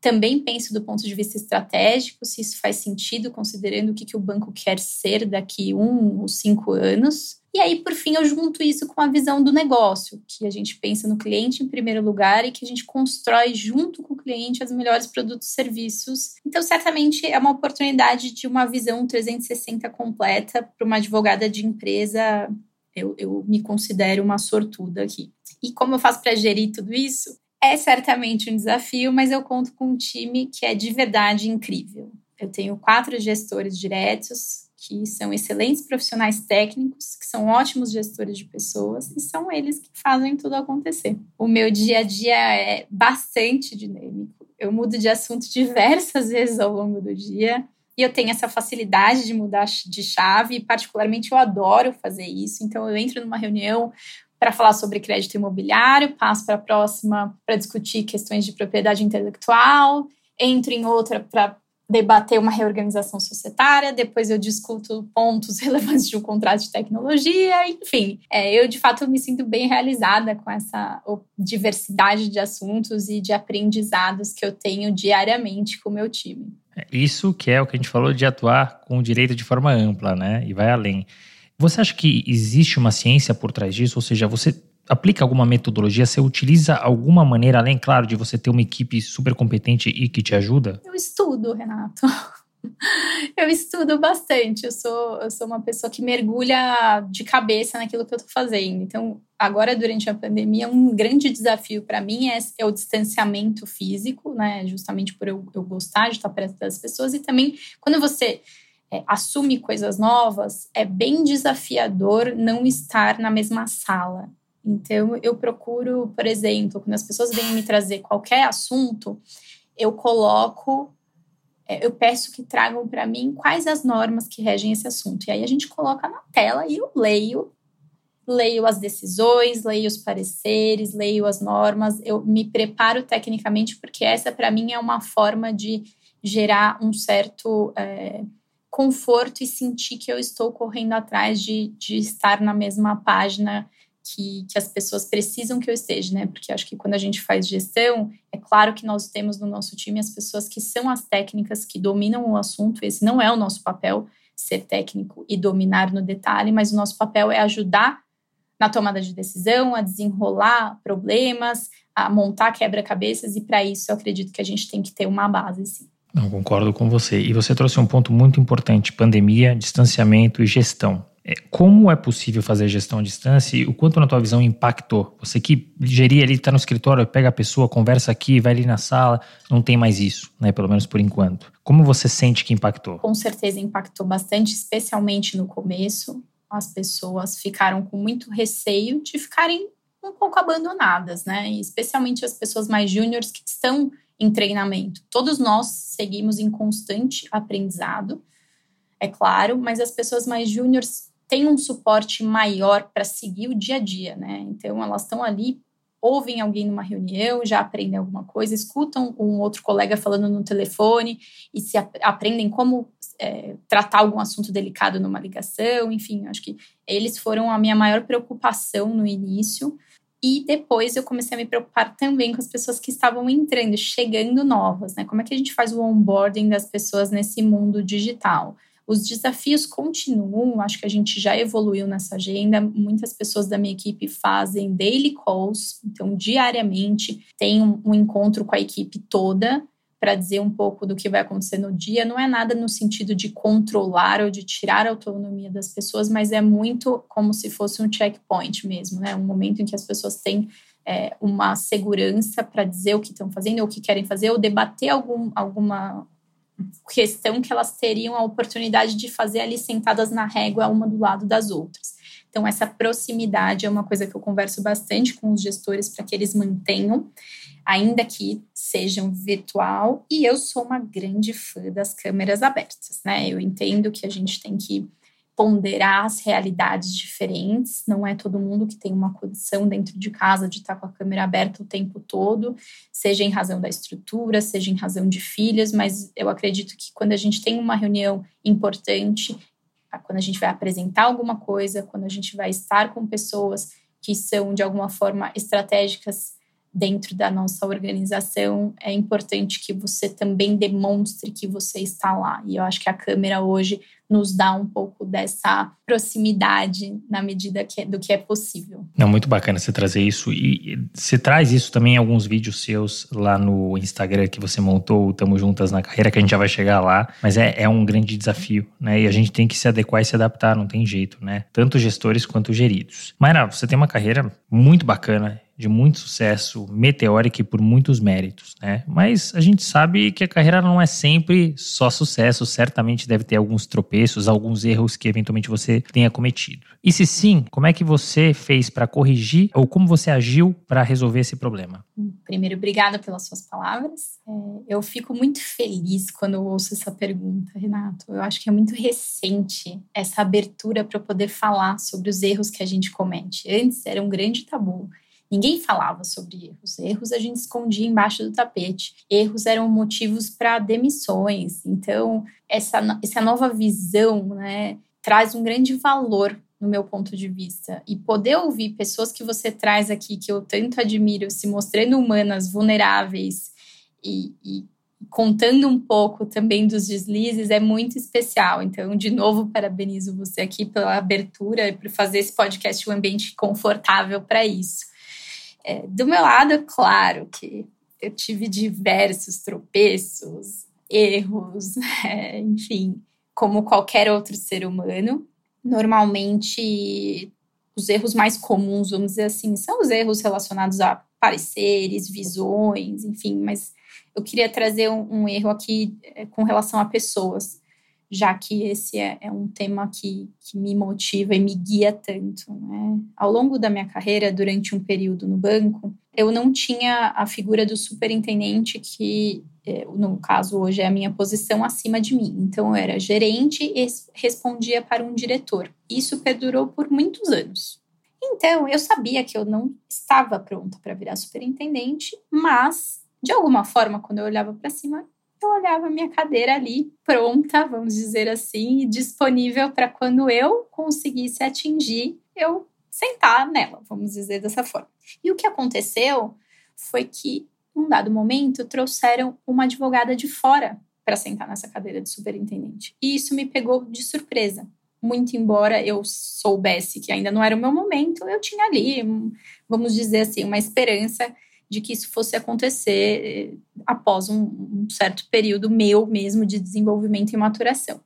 Também penso do ponto de vista estratégico, se isso faz sentido, considerando o que, que o banco quer ser daqui um ou cinco anos. E aí, por fim, eu junto isso com a visão do negócio, que a gente pensa no cliente em primeiro lugar e que a gente constrói junto com o cliente os melhores produtos e serviços. Então, certamente é uma oportunidade de uma visão 360 completa para uma advogada de empresa. Eu, eu me considero uma sortuda aqui. E como eu faço para gerir tudo isso? É certamente um desafio, mas eu conto com um time que é de verdade incrível. Eu tenho quatro gestores diretos, que são excelentes profissionais técnicos, que são ótimos gestores de pessoas e são eles que fazem tudo acontecer. O meu dia a dia é bastante dinâmico. Eu mudo de assunto [LAUGHS] diversas vezes ao longo do dia e eu tenho essa facilidade de mudar de chave e particularmente eu adoro fazer isso. Então eu entro numa reunião, para falar sobre crédito imobiliário, passo para a próxima para discutir questões de propriedade intelectual, entro em outra para debater uma reorganização societária, depois eu discuto pontos [LAUGHS] relevantes de um contrato de tecnologia, enfim. É, eu, de fato, me sinto bem realizada com essa diversidade de assuntos e de aprendizados que eu tenho diariamente com o meu time. É, isso que é o que a gente falou de atuar com o direito de forma ampla, né? E vai além. Você acha que existe uma ciência por trás disso? Ou seja, você aplica alguma metodologia? Você utiliza alguma maneira, além, claro, de você ter uma equipe super competente e que te ajuda? Eu estudo, Renato. [LAUGHS] Eu estudo bastante. Eu sou, eu sou uma pessoa que mergulha de cabeça naquilo que eu estou fazendo. Então, agora, durante a pandemia, um grande desafio para mim é, é, o distanciamento físico, né? Justamente por eu, eu gostar de estar perto das pessoas. E também, quando você é, assume coisas novas, é bem desafiador não estar na mesma sala. Então, eu procuro, por exemplo, quando as pessoas vêm me trazer qualquer assunto, eu coloco, é, eu peço que tragam para mim quais as normas que regem esse assunto. E aí a gente coloca na tela e eu leio, leio as decisões, leio os pareceres, leio as normas, eu me preparo tecnicamente, porque essa para mim é uma forma de gerar um certo. É, conforto e sentir que eu estou correndo atrás de, de estar na mesma página que, que, as pessoas precisam que eu esteja, né? Porque acho que quando a gente faz gestão, é claro que nós temos no nosso time as pessoas que são as técnicas que dominam o assunto. Esse não é o nosso papel, ser técnico e dominar no detalhe, mas o nosso papel é ajudar na tomada de decisão, a desenrolar problemas, a montar quebra-cabeças, e para isso eu acredito que a gente tem que ter uma base, sim. Não, concordo com você. E você trouxe um ponto muito importante: pandemia, distanciamento e gestão. É, como é possível fazer gestão à distância e o quanto, na tua visão, impactou? Você que geria ali, está no escritório, pega a pessoa, conversa aqui, vai ali na sala, não tem mais isso, né? Pelo menos por enquanto. Como você sente que impactou? Com certeza impactou bastante, especialmente no começo. As pessoas ficaram com muito receio de ficarem um pouco abandonadas, né? Especialmente as pessoas mais júniores que estão em treinamento. Todos nós seguimos em constante aprendizado, é claro, mas as pessoas mais júniores têm um suporte maior para seguir o dia a dia, né? Então elas estão ali, ouvem alguém numa reunião, já aprendem alguma coisa, escutam um outro colega falando no telefone e se aprendem como é, tratar algum assunto delicado numa ligação, enfim, acho que eles foram a minha maior preocupação no início. E depois eu comecei a me preocupar também com as pessoas que estavam entrando, chegando novas, né? Como é que a gente faz o onboarding das pessoas nesse mundo digital? Os desafios continuam, acho que a gente já evoluiu nessa agenda. Muitas pessoas da minha equipe fazem daily calls, então diariamente tem um, um encontro com a equipe toda para dizer um pouco do que vai acontecer no dia. Não é nada no sentido de controlar ou de tirar a autonomia das pessoas, mas é muito como se fosse um checkpoint mesmo, né? Um momento em que as pessoas têm é, uma segurança para dizer o que estão fazendo ou o que querem fazer, ou debater algum, alguma questão que elas teriam a oportunidade de fazer ali sentadas na régua, uma do lado das outras. Então, essa proximidade é uma coisa que eu converso bastante com os gestores para que eles mantenham ainda que sejam virtual. E eu sou uma grande fã das câmeras abertas, né? Eu entendo que a gente tem que ponderar as realidades diferentes. Não é todo mundo que tem uma condição dentro de casa de estar com a câmera aberta o tempo todo, seja em razão da estrutura, seja em razão de filhos, mas eu acredito que quando a gente tem uma reunião importante, quando a gente vai apresentar alguma coisa, quando a gente vai estar com pessoas que são de alguma forma estratégicas dentro da nossa organização, é importante que você também demonstre que você está lá. E eu acho que a câmera hoje nos dá um pouco dessa proximidade na medida que, do que é possível. É muito bacana você trazer isso. E você traz isso também em alguns vídeos seus lá no Instagram que você montou, Tamo Juntas na Carreira, que a gente já vai chegar lá. Mas é, é um grande desafio, né? E a gente tem que se adequar e se adaptar, não tem jeito, né? Tanto gestores quanto geridos. Mayra, você tem uma carreira muito bacana de muito sucesso, meteórica e por muitos méritos, né? Mas a gente sabe que a carreira não é sempre só sucesso, certamente deve ter alguns tropeços, alguns erros que eventualmente você tenha cometido. E se sim, como é que você fez para corrigir ou como você agiu para resolver esse problema? Primeiro, obrigada pelas suas palavras. É, eu fico muito feliz quando ouço essa pergunta, Renato. Eu acho que é muito recente essa abertura para poder falar sobre os erros que a gente comete. Antes era um grande tabu. Ninguém falava sobre erros. Erros a gente escondia embaixo do tapete. Erros eram motivos para demissões. Então, essa, essa nova visão né, traz um grande valor no meu ponto de vista. E poder ouvir pessoas que você traz aqui, que eu tanto admiro, se mostrando humanas, vulneráveis e, e contando um pouco também dos deslizes é muito especial. Então, de novo, parabenizo você aqui pela abertura e por fazer esse podcast um ambiente confortável para isso. É, do meu lado, é claro que eu tive diversos tropeços, erros, [LAUGHS] é, enfim, como qualquer outro ser humano. Normalmente, os erros mais comuns, vamos dizer assim, são os erros relacionados a pareceres, visões, enfim, mas eu queria trazer um, um erro aqui é, com relação a pessoas já que esse é, é um tema que, que, me motiva e me guia tanto. Né? Ao longo da minha carreira, durante um período no banco, eu não tinha a figura do superintendente, que é, no caso hoje é a minha posição acima de mim. Então, eu era gerente e respondia para um diretor. Isso perdurou por muitos anos. Então, eu sabia que eu não estava pronta para virar superintendente, mas, de alguma forma, quando eu olhava para cima, eu olhava minha cadeira ali, pronta, vamos dizer assim, disponível para quando eu conseguisse atingir, eu sentar nela, vamos dizer dessa forma. E o que aconteceu foi que, num dado momento, trouxeram uma advogada de fora para sentar nessa cadeira de superintendente. E isso me pegou de surpresa. Muito embora eu soubesse que ainda não era o meu momento, eu tinha ali, vamos dizer assim, uma esperança de que isso fosse acontecer eh, após um, um certo período meu mesmo de desenvolvimento e maturação.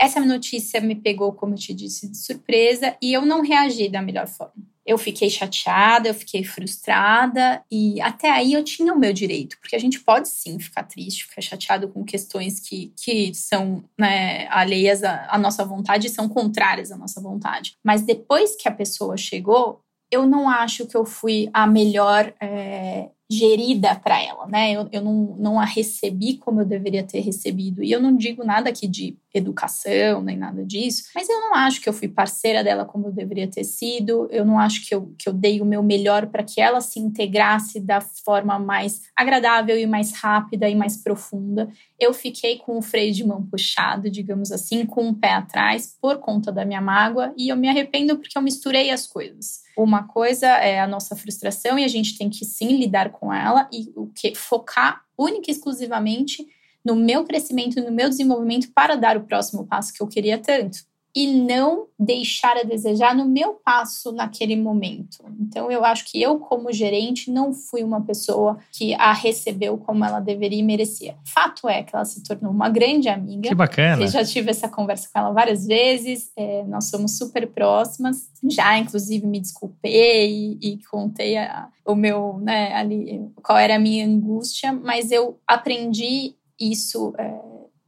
Essa notícia me pegou, como eu te disse, de surpresa e eu não reagi da melhor forma. Eu fiquei chateada, eu fiquei frustrada e até aí eu tinha o meu direito, porque a gente pode sim ficar triste, ficar chateado com questões que, que são né, alheias à, à nossa vontade e são contrárias à nossa vontade. Mas depois que a pessoa chegou, eu não acho que eu fui a melhor é, gerida para ela, né? Eu, eu não, não a recebi como eu deveria ter recebido. E eu não digo nada aqui de educação, nem nada disso, mas eu não acho que eu fui parceira dela como eu deveria ter sido. Eu não acho que eu, que eu dei o meu melhor para que ela se integrasse da forma mais agradável e mais rápida e mais profunda. Eu fiquei com o freio de mão puxado, digamos assim, com o um pé atrás por conta da minha mágoa e eu me arrependo porque eu misturei as coisas. Uma coisa é a nossa frustração e a gente tem que sim lidar com ela e o que focar única e exclusivamente no meu crescimento, no meu desenvolvimento para dar o próximo passo que eu queria tanto e não deixar a desejar no meu passo naquele momento. Então, eu acho que eu, como gerente, não fui uma pessoa que a recebeu como ela deveria e merecia. Fato é que ela se tornou uma grande amiga. Que bacana. Eu já tive essa conversa com ela várias vezes, é, nós somos super próximas. Já, inclusive, me desculpei e, e contei a, o meu, né, ali, qual era a minha angústia, mas eu aprendi isso. É,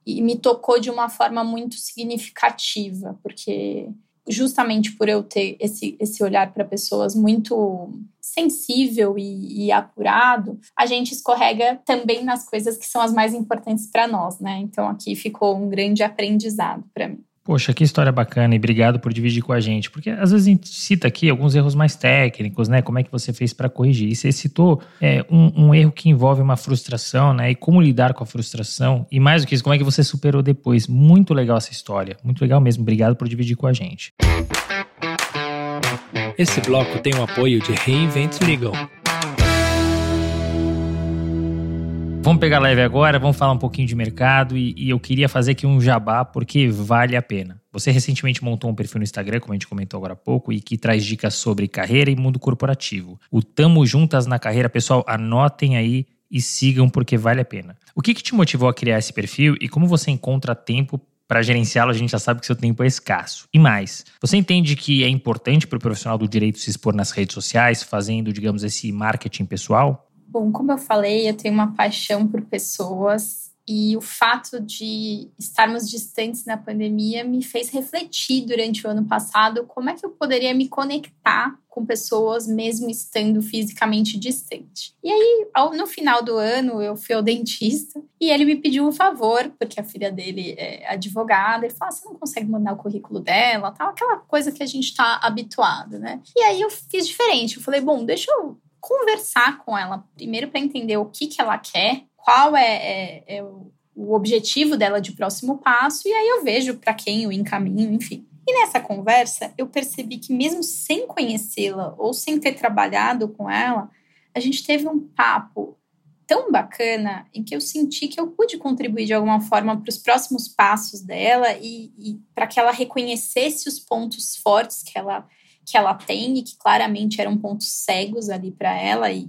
e me tocou de uma forma muito significativa, porque justamente por eu ter esse, esse olhar para pessoas muito sensível e, e, apurado, a gente escorrega também nas coisas que são as mais importantes para nós, né? Então aqui ficou um grande aprendizado para mim. Poxa, que história bacana e obrigado por dividir com a gente. Porque às vezes a gente cita aqui alguns erros mais técnicos, né? Como é que você fez para corrigir? E você citou é, um, um, erro que envolve uma frustração, né? E como lidar com a frustração. E mais do que isso, como é que você superou depois. Muito legal essa história. Muito legal mesmo. Obrigado por dividir com a gente. Esse bloco tem o apoio de Reinvent Legal. Vamos pegar leve agora, vamos falar um pouquinho de mercado e, e, eu queria fazer aqui um jabá porque vale a pena. Você recentemente montou um perfil no Instagram, como a gente comentou agora há pouco, e que traz dicas sobre carreira e mundo corporativo. O Tamo Juntas na Carreira, pessoal, anotem aí e sigam porque vale a pena. O que, que te motivou a criar esse perfil e como você encontra tempo para gerenciá-lo, a gente já sabe que seu tempo é escasso. E mais, você entende que é importante para o profissional do direito se expor nas redes sociais, fazendo, digamos, esse marketing pessoal? Bom, como eu falei, eu tenho uma paixão por pessoas e o fato de estarmos distantes na pandemia me fez refletir durante o ano passado como é que eu poderia me conectar com pessoas mesmo estando fisicamente distante. E aí, no final do ano, eu fui ao dentista e ele me pediu um favor, porque a filha dele é advogada. Ele falou: ah, você não consegue mandar o currículo dela, tal, aquela coisa que a gente está habituado, né? E aí eu fiz diferente. Eu falei: bom, deixa eu conversar com ela, primeiro para entender o que, que ela quer, qual é, é, é o, objetivo dela de próximo passo, e aí eu vejo para quem eu encaminho, enfim. E nessa conversa, eu percebi que, mesmo sem conhecê-la ou sem ter trabalhado com ela, a gente teve um papo tão bacana em que eu senti que eu pude contribuir de alguma forma para os próximos passos dela e, e para que ela reconhecesse os pontos fortes que ela que ela tem e que claramente eram pontos cegos ali para ela e,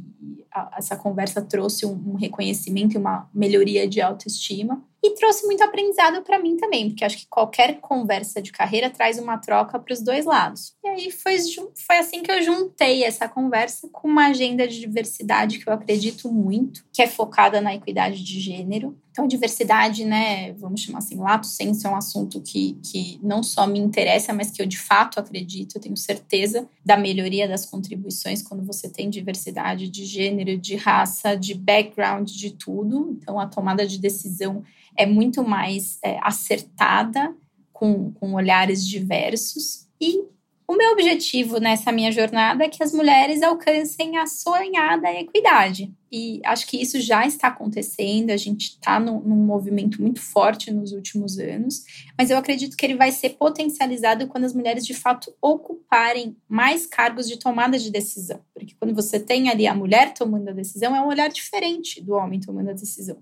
a, essa conversa trouxe um, um reconhecimento e uma melhoria de autoestima e trouxe muito aprendizado para mim também, porque acho que qualquer conversa de carreira traz uma troca para os dois lados. E aí foi, foi assim que eu juntei essa conversa com uma agenda de diversidade que eu acredito muito, que é focada na equidade de gênero. Então, diversidade, né, vamos chamar assim, lato senso é um assunto que, que não só me interessa, mas que eu de fato acredito, eu tenho certeza da melhoria das contribuições quando você tem diversidade de gênero, de raça, de background, de tudo. Então, a tomada de decisão é muito mais é, acertada, com, com olhares diversos. E o meu objetivo nessa minha jornada é que as mulheres alcancem a sonhada equidade. E acho que isso já está acontecendo, a gente está num, num, movimento muito forte nos últimos anos, mas eu acredito que ele vai ser potencializado quando as mulheres de fato ocuparem mais cargos de tomada de decisão. Porque quando você tem ali a mulher tomando a decisão, é um olhar diferente do homem tomando a decisão.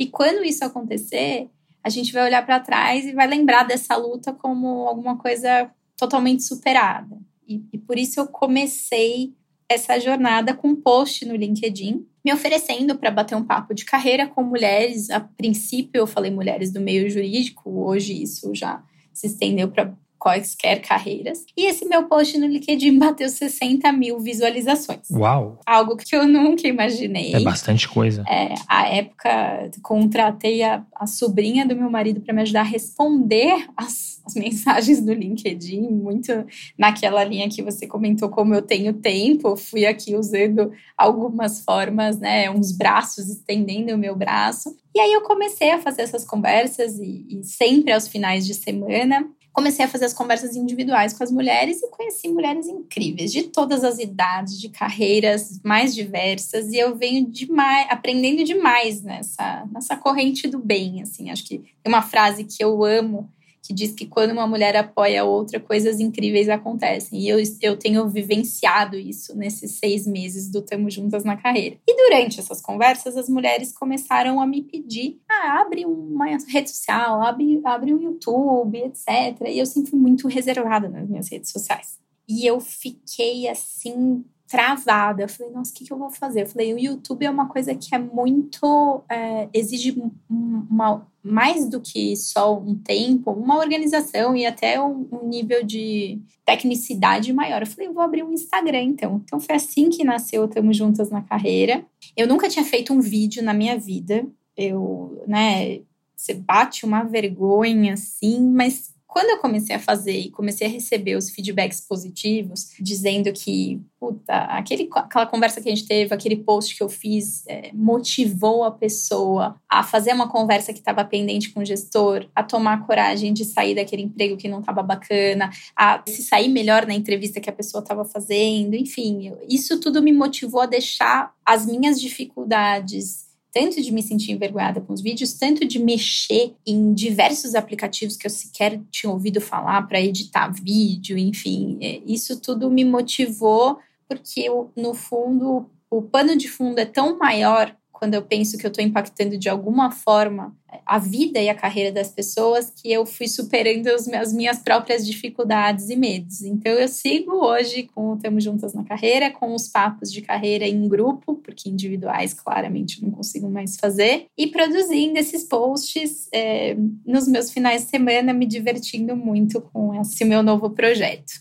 E quando isso acontecer, a gente vai olhar para trás e vai lembrar dessa luta como alguma coisa totalmente superada. E, e por isso eu comecei essa jornada com um post no LinkedIn, me oferecendo para bater um papo de carreira com mulheres. A princípio, eu falei mulheres do meio jurídico, hoje isso já se estendeu para quaisquer carreiras. E esse meu post no LinkedIn bateu 60 mil visualizações. Uau! Algo que eu nunca imaginei. É bastante coisa. É, a época, contratei a, a sobrinha do meu marido para me ajudar a responder as, as mensagens do LinkedIn, muito naquela linha que você comentou, como eu tenho tempo, fui aqui usando algumas formas, né, uns braços, estendendo o meu braço. E aí eu comecei a fazer essas conversas e, e sempre aos finais de semana comecei a fazer as conversas individuais com as mulheres e conheci mulheres incríveis, de todas as idades, de carreiras mais diversas, e eu venho demais, aprendendo demais nessa, nessa corrente do bem, assim, acho que tem uma frase que eu amo, que diz que quando uma mulher apoia a outra, coisas incríveis acontecem. E eu, eu tenho vivenciado isso nesses seis meses do Tamo Juntas na carreira. E durante essas conversas, as mulheres começaram a me pedir: ah, abre uma rede social, abre, abre um YouTube, etc. E eu sempre fui muito reservada nas minhas redes sociais. E eu fiquei assim travada. Eu falei, nossa, o que, que eu vou fazer? Eu falei, o YouTube é uma coisa que é muito. É, exige uma, mais do que só um tempo, uma organização e até um, um, nível de tecnicidade maior. Eu falei, vou abrir um Instagram então. Então foi assim que nasceu Tamo Juntas na Carreira. Eu nunca tinha feito um vídeo na minha vida. Eu, né, você bate uma vergonha assim, mas quando eu comecei a fazer e comecei a receber os feedbacks positivos, dizendo que, puta, aquele, aquela conversa que a gente teve, aquele post que eu fiz, é, motivou a pessoa a fazer uma conversa que estava pendente com o gestor, a tomar coragem de sair daquele emprego que não estava bacana, a se sair melhor na entrevista que a pessoa estava fazendo, enfim, isso tudo me motivou a deixar as minhas dificuldades tanto de me sentir envergonhada com os vídeos, tanto de mexer em diversos aplicativos que eu sequer tinha ouvido falar para editar vídeo, enfim, é, isso tudo me motivou porque no fundo o pano de fundo é tão maior quando eu penso que eu estou impactando de alguma forma a vida e a carreira das pessoas, que eu fui superando as minhas próprias dificuldades e medos. Então, eu sigo hoje com o Tamo Juntas na Carreira, com os papos de carreira em grupo, porque individuais, claramente, não consigo mais fazer, e produzindo esses posts é, nos meus finais de semana, me divertindo muito com esse meu novo projeto.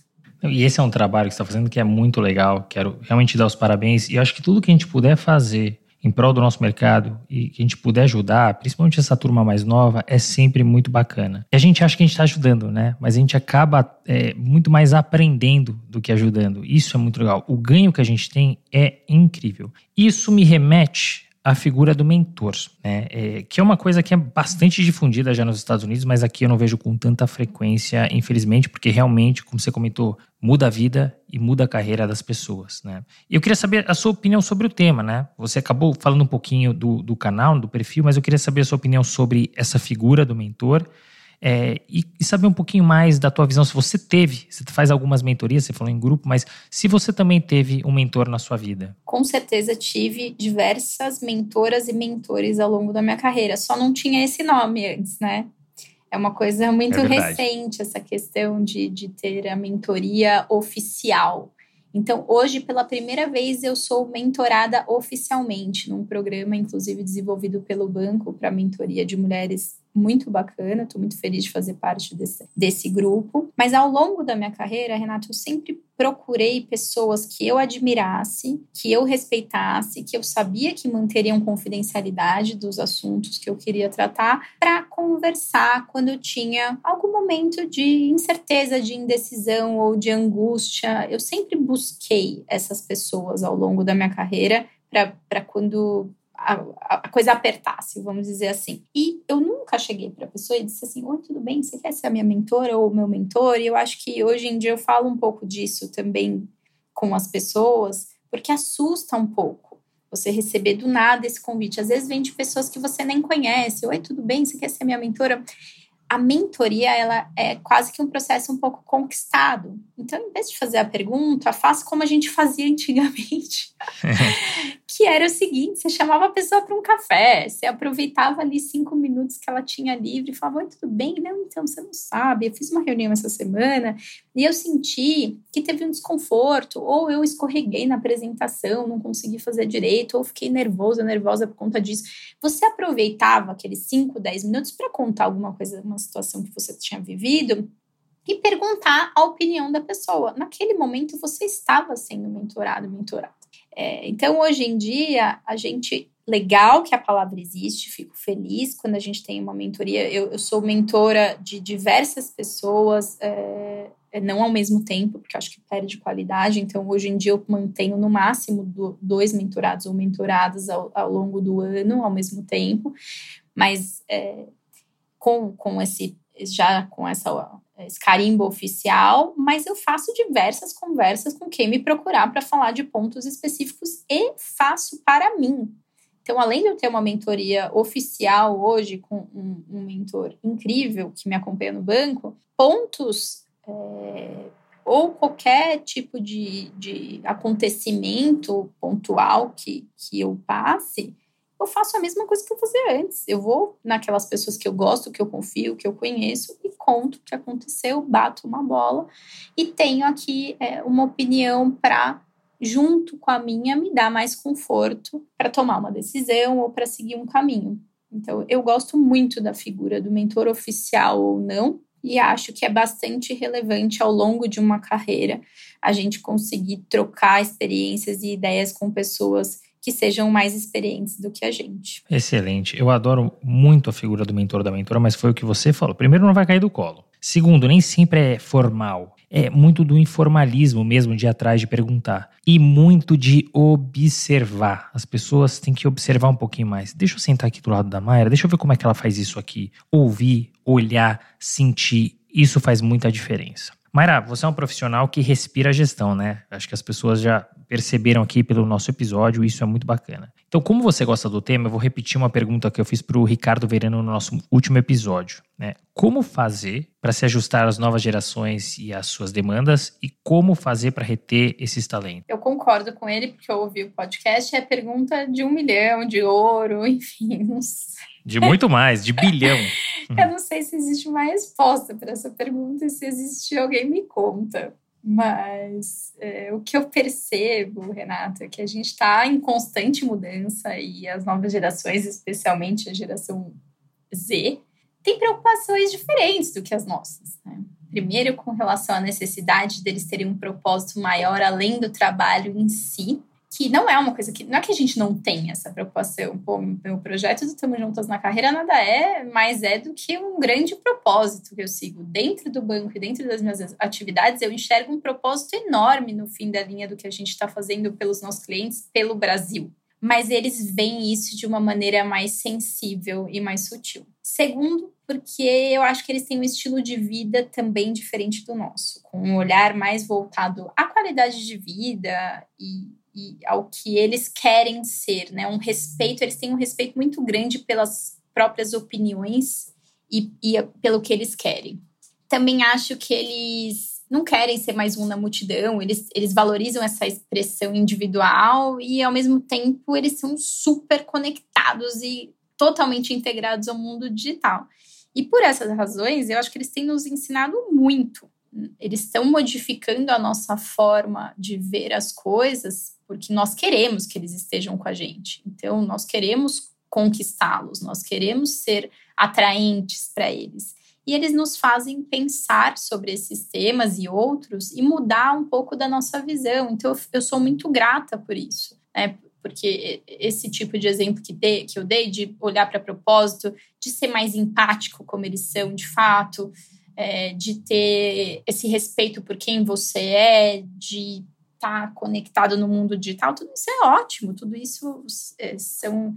E esse é um trabalho que você está fazendo que é muito legal. Quero realmente dar os parabéns. E acho que tudo que a gente puder fazer em prol do nosso mercado e que a gente puder ajudar, principalmente essa turma mais nova, é sempre muito bacana. E a gente acha que a gente está ajudando, né? Mas a gente acaba é, muito mais aprendendo do que ajudando. Isso é muito legal. O ganho que a gente tem é incrível. Isso me remete a figura do mentor, né? É, que é uma coisa que é bastante difundida já nos Estados Unidos, mas aqui eu não vejo com tanta frequência, infelizmente, porque realmente, como você comentou, muda a vida e muda a carreira das pessoas, né? Eu queria saber a sua opinião sobre o tema, né? Você acabou falando um pouquinho do, do canal, do perfil, mas eu queria saber a sua opinião sobre essa figura do mentor é, e, e, saber um pouquinho mais da tua visão, se você teve, você faz algumas mentorias, você falou em grupo, mas se você também teve um mentor na sua vida. Com certeza tive diversas mentoras e mentores ao longo da minha carreira, só não tinha esse nome antes, né? É uma coisa muito é recente essa questão de, de ter a mentoria oficial. Então, hoje, pela primeira vez, eu sou mentorada oficialmente num programa, inclusive desenvolvido pelo banco para mentoria de mulheres muito bacana, estou muito feliz de fazer parte desse, desse grupo. Mas ao longo da minha carreira, Renato, eu sempre procurei pessoas que eu admirasse, que eu respeitasse, que eu sabia que manteriam confidencialidade dos assuntos que eu queria tratar, para conversar quando eu tinha algum momento de incerteza, de indecisão ou de angústia. Eu sempre busquei essas pessoas ao longo da minha carreira para quando a, a, coisa apertasse, vamos dizer assim. E eu nunca cheguei para a pessoa e disse assim: Oi, tudo bem? Você quer ser a minha mentora ou o meu mentor? E eu acho que hoje em dia eu falo um pouco disso também com as pessoas, porque assusta um pouco você receber do nada esse convite. Às vezes vem de pessoas que você nem conhece: Oi, tudo bem? Você quer ser minha mentora? a mentoria ela é quase que um processo um pouco conquistado. Então, em vez de fazer a pergunta, faça como a gente fazia antigamente. [LAUGHS] que era o seguinte: você chamava a pessoa para um café, você aproveitava ali cinco minutos que ela tinha livre e falava: Oi, tudo bem? Não, então você não sabe. Eu fiz uma reunião essa semana e eu senti que teve um desconforto, ou eu escorreguei na apresentação, não consegui fazer direito, ou fiquei nervosa, nervosa por conta disso. Você aproveitava aqueles 5, 10 minutos para contar alguma coisa, uma situação que você tinha vivido e perguntar a opinião da pessoa. Naquele momento você estava sendo mentorado, mentorada. É, então, hoje em dia, a gente. Legal que a palavra existe, fico feliz quando a gente tem uma mentoria. Eu, eu sou mentora de diversas pessoas, é, é não ao mesmo tempo, porque acho que perde qualidade. Então, hoje em dia, eu mantenho no máximo do, dois mentorados ou mentoradas ao, ao, longo do ano, ao mesmo tempo. Mas é, com, com esse já com essa, esse carimbo oficial, mas eu faço diversas conversas com quem me procurar para falar de pontos específicos e faço para mim. Então, além de eu ter uma mentoria oficial hoje com um, um mentor incrível que me acompanha no banco, pontos é, ou qualquer tipo de, de acontecimento pontual que, que eu passe, eu faço a mesma coisa que eu fazia antes. Eu vou naquelas pessoas que eu gosto, que eu confio, que eu conheço e conto o que aconteceu, bato uma bola e tenho aqui é, uma opinião para junto com a minha me dar mais conforto para tomar uma decisão ou para seguir um caminho. Então, eu gosto muito da figura do mentor oficial ou não, e acho que é bastante relevante ao longo de uma carreira a gente conseguir trocar experiências e ideias com pessoas que sejam mais experientes do que a gente. Excelente. Eu adoro muito a figura do mentor da mentora, mas foi o que você falou. Primeiro, não vai cair do colo. Segundo, nem sempre é formal. É muito do informalismo mesmo, de atrás de perguntar. E muito de observar. As pessoas têm que observar um pouquinho mais. Deixa eu sentar aqui do lado da Mayra, deixa eu ver como é que ela faz isso aqui. Ouvir, olhar, sentir. Isso faz muita diferença. Mayra, você é um profissional que respira gestão, né? Acho que as pessoas já perceberam aqui pelo nosso episódio, isso é muito bacana. Então, como você gosta do tema, eu vou repetir uma pergunta que eu fiz para o Ricardo Verano no nosso último episódio. Né? Como fazer para se ajustar às novas gerações e às suas demandas e como fazer para reter esses talentos? Eu concordo com ele, porque eu ouvi o podcast, é pergunta de um milhão, de ouro, [LAUGHS] enfim. De muito mais, de bilhão. [LAUGHS] eu não sei se existe uma resposta para essa pergunta e se existe alguém me conta. Mas é, o que eu percebo, Renato, é que a gente está em constante mudança e as novas gerações, especialmente a geração Z, têm preocupações diferentes do que as nossas. Né? Primeiro, com relação à necessidade deles terem um propósito maior além do trabalho em si, que não é uma coisa que. Não é que a gente não tem essa preocupação. Pô, meu projeto do Tamo Juntas na Carreira nada é mais é do que um grande propósito que eu sigo. Dentro do banco e dentro das minhas atividades, eu enxergo um propósito enorme no fim da linha do que a gente está fazendo pelos nossos clientes, pelo Brasil. Mas eles veem isso de uma maneira mais sensível e mais sutil. Segundo, porque eu acho que eles têm um estilo de vida também diferente do nosso, com um olhar mais voltado à qualidade de vida e e ao que eles querem ser, né? Um respeito, eles têm um respeito muito grande pelas próprias opiniões e, e pelo que eles querem. Também acho que eles não querem ser mais um na multidão, eles, eles valorizam essa expressão individual e, ao mesmo tempo, eles são super conectados e totalmente integrados ao mundo digital. E por essas razões, eu acho que eles têm nos ensinado muito. Eles estão modificando a nossa forma de ver as coisas porque nós queremos que eles estejam com a gente. Então, nós queremos conquistá-los, nós queremos ser atraentes para eles. E eles nos fazem pensar sobre esses temas e outros e mudar um pouco da nossa visão. Então, eu sou muito grata por isso, né? Porque esse tipo de exemplo que, dei, que eu dei, de olhar para propósito, de ser mais empático como eles são de fato, é, de ter esse respeito por quem você é, de está conectado no mundo digital, tudo isso é ótimo, tudo isso é, são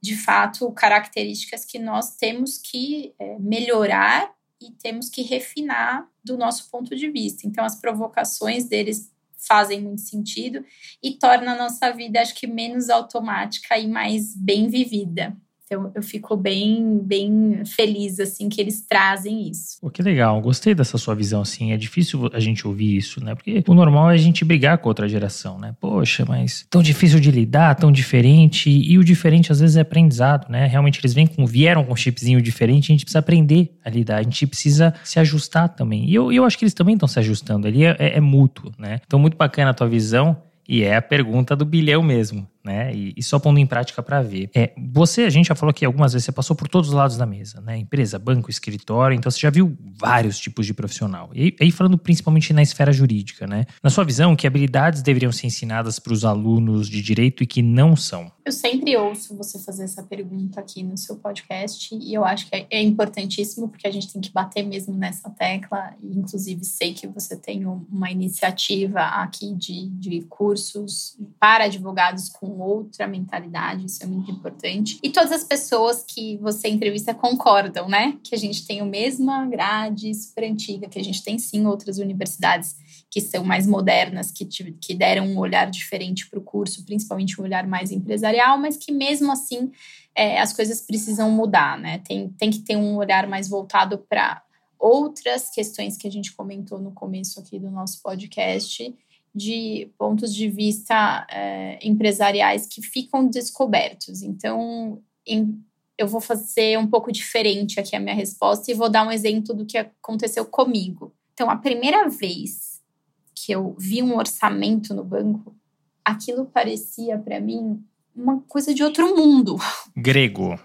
de fato características que nós temos que é, melhorar e temos que refinar do nosso ponto de vista. Então, as provocações deles fazem muito sentido e torna a nossa vida, acho que, menos automática e mais bem vivida. Então eu fico bem, bem feliz assim que eles trazem isso. Pô, que legal, gostei dessa sua visão assim. É difícil a gente ouvir isso, né? Porque o normal é a gente brigar com outra geração, né? Poxa, mas tão difícil de lidar, tão diferente e o diferente às vezes é aprendizado, né? Realmente eles vêm com vieram com um chipzinho diferente, a gente precisa aprender a lidar, a gente precisa se ajustar também. E eu, eu acho que eles também estão se ajustando ali, é, é, é mútuo, né? Então muito bacana a tua visão e é a pergunta do bilhão mesmo né? E, e só pondo em prática para ver. É, você, a gente já falou aqui algumas vezes, você passou por todos os lados da mesa, né? Empresa, banco, escritório, então você já viu vários tipos de profissional. E aí falando principalmente na esfera jurídica, né? Na sua visão, que habilidades deveriam ser ensinadas para os alunos de direito e que não são? Eu sempre ouço você fazer essa pergunta aqui no seu podcast e eu acho que é, é importantíssimo porque a gente tem que bater mesmo nessa tecla. E, inclusive, sei que você tem uma iniciativa aqui de, de cursos para advogados com outra mentalidade, isso é muito importante. E todas as pessoas que você entrevista concordam, né? Que a gente tem a mesma grade super antiga, que a gente tem sim outras universidades que são mais modernas, que, que deram um olhar diferente para o curso, principalmente um olhar mais empresarial, mas que mesmo assim é, as coisas precisam mudar, né? Tem, tem que ter um olhar mais voltado para outras questões que a gente comentou no começo aqui do nosso podcast de pontos de vista é, empresariais que ficam descobertos. Então, em, eu vou fazer um pouco diferente aqui a minha resposta e vou dar um exemplo do que aconteceu comigo. Então, a primeira vez que eu vi um orçamento no banco, aquilo parecia para mim uma coisa de outro mundo. Grego.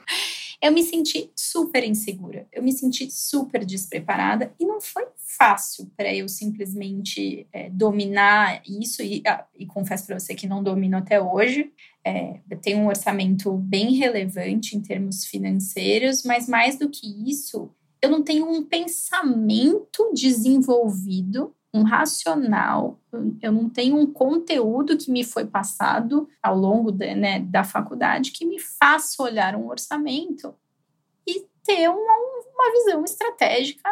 Eu me senti super insegura, eu me senti super despreparada e não foi fácil para eu simplesmente é, dominar isso, e, ah, e confesso para você que não domino até hoje. é, tem um orçamento bem relevante em termos financeiros, mas mais do que isso, eu não tenho um pensamento desenvolvido, um racional, eu não tenho um conteúdo que me foi passado ao longo de, né, da faculdade que me faça olhar um orçamento e ter uma, uma visão estratégica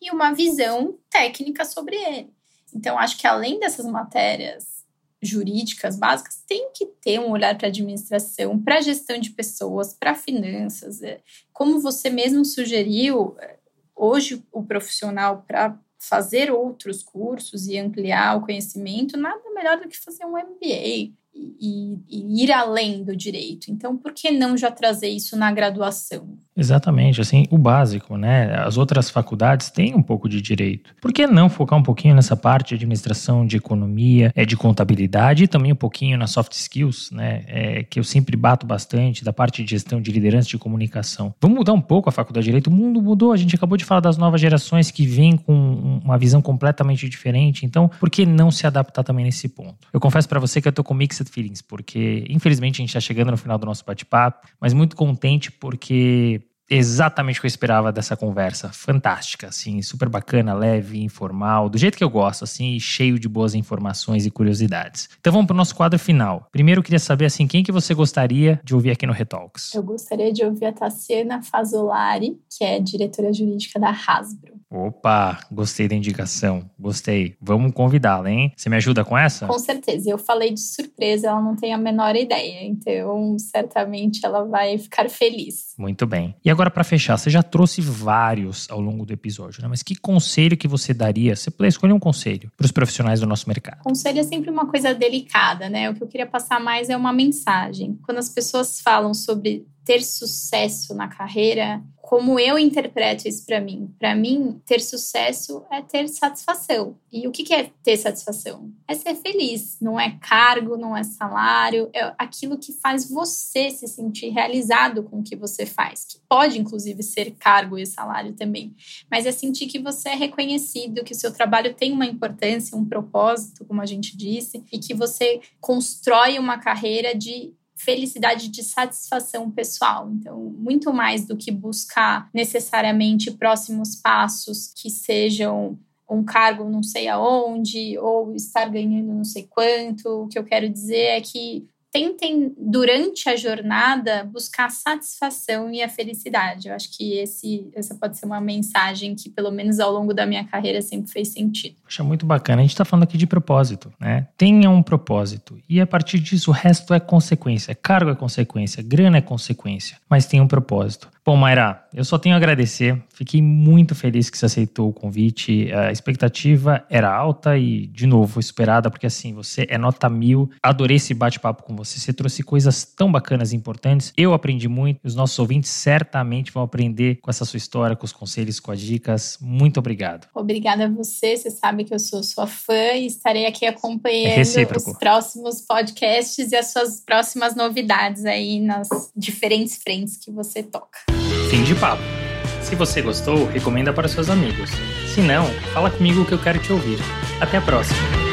e uma visão técnica sobre ele. Então, acho que além dessas matérias jurídicas básicas, tem que ter um olhar para administração, para gestão de pessoas, para finanças. É, como você mesmo sugeriu, é, hoje o profissional para fazer outros cursos e ampliar o conhecimento, nada melhor do que fazer um MBA, e, e, ir além do direito. Então, por que não já trazer isso na graduação? Exatamente, assim, o básico, né? As outras faculdades têm um pouco de direito. Por que não focar um pouquinho nessa parte de administração, de economia, é de contabilidade e também um pouquinho nas soft skills, né? É, que eu sempre bato bastante da parte de gestão de liderança de comunicação. Vamos mudar um pouco a faculdade de direito. O mundo mudou. A gente acabou de falar das novas gerações que vêm com uma visão completamente diferente. Então, por que não se adaptar também nesse ponto? Eu confesso para você que eu tô com mixed feelings, porque infelizmente a gente está chegando no final do nosso bate-papo, mas muito contente porque exatamente o que eu esperava dessa conversa. Fantástica, assim, super bacana, leve, informal, do jeito que eu gosto, assim, cheio de boas informações e curiosidades. Então vamos para o nosso quadro final. Primeiro eu queria saber, assim, quem que você gostaria de ouvir aqui no Retalks? Eu gostaria de ouvir a Tassiana Fazolari, que é diretora jurídica da Hasbro. Opa, gostei da indicação, gostei. Vamos convidá-la, hein? Você me ajuda com essa? Com certeza. Eu falei de surpresa, ela não tem a menor ideia, então certamente ela vai ficar feliz. Muito bem. E agora para fechar, você já trouxe vários ao longo do episódio, né? Mas que conselho que você daria? Você puder escolher um conselho para os profissionais do nosso mercado. Conselho é sempre uma coisa delicada, né? O que eu queria passar mais é uma mensagem. Quando as pessoas falam sobre ter sucesso na carreira, como eu interpreto isso para mim? Para mim, ter sucesso é ter satisfação. E o que é ter satisfação? É ser feliz. Não é cargo, não é salário, é aquilo que faz você se sentir realizado com o que você faz, que pode inclusive ser cargo e salário também. Mas é sentir que você é reconhecido, que o seu trabalho tem uma importância, um propósito, como a gente disse, e que você constrói uma carreira de felicidade de satisfação pessoal. Então, muito mais do que buscar necessariamente próximos passos que sejam um cargo não sei aonde ou estar ganhando não sei quanto. O que eu quero dizer é que tentem, durante a jornada, buscar a satisfação e a felicidade. Eu acho que esse, essa pode ser uma mensagem que, pelo menos ao longo da minha carreira, sempre fez sentido. Poxa, muito bacana. A gente está falando aqui de propósito, né? Tenha um propósito. E a partir disso, o resto é consequência. Cargo é consequência, grana é consequência. Mas tem um propósito. Bom, Mayra, eu só tenho a agradecer. Fiquei muito feliz que você aceitou o convite. A expectativa era alta e, de novo, foi superada, porque assim, você é nota mil. Adorei esse bate-papo com você. Você trouxe coisas tão bacanas e importantes. Eu aprendi muito. Os nossos ouvintes certamente vão aprender com essa sua história, com os conselhos, com as dicas. Muito obrigado. Obrigada a você. Você sabe que eu sou sua fã e estarei aqui acompanhando é os próximos podcasts e as suas próximas novidades aí nas diferentes frentes que você toca. Fim de papo. Se você gostou, recomenda para seus amigos. Se não, fala comigo que eu quero te ouvir. Até a próxima!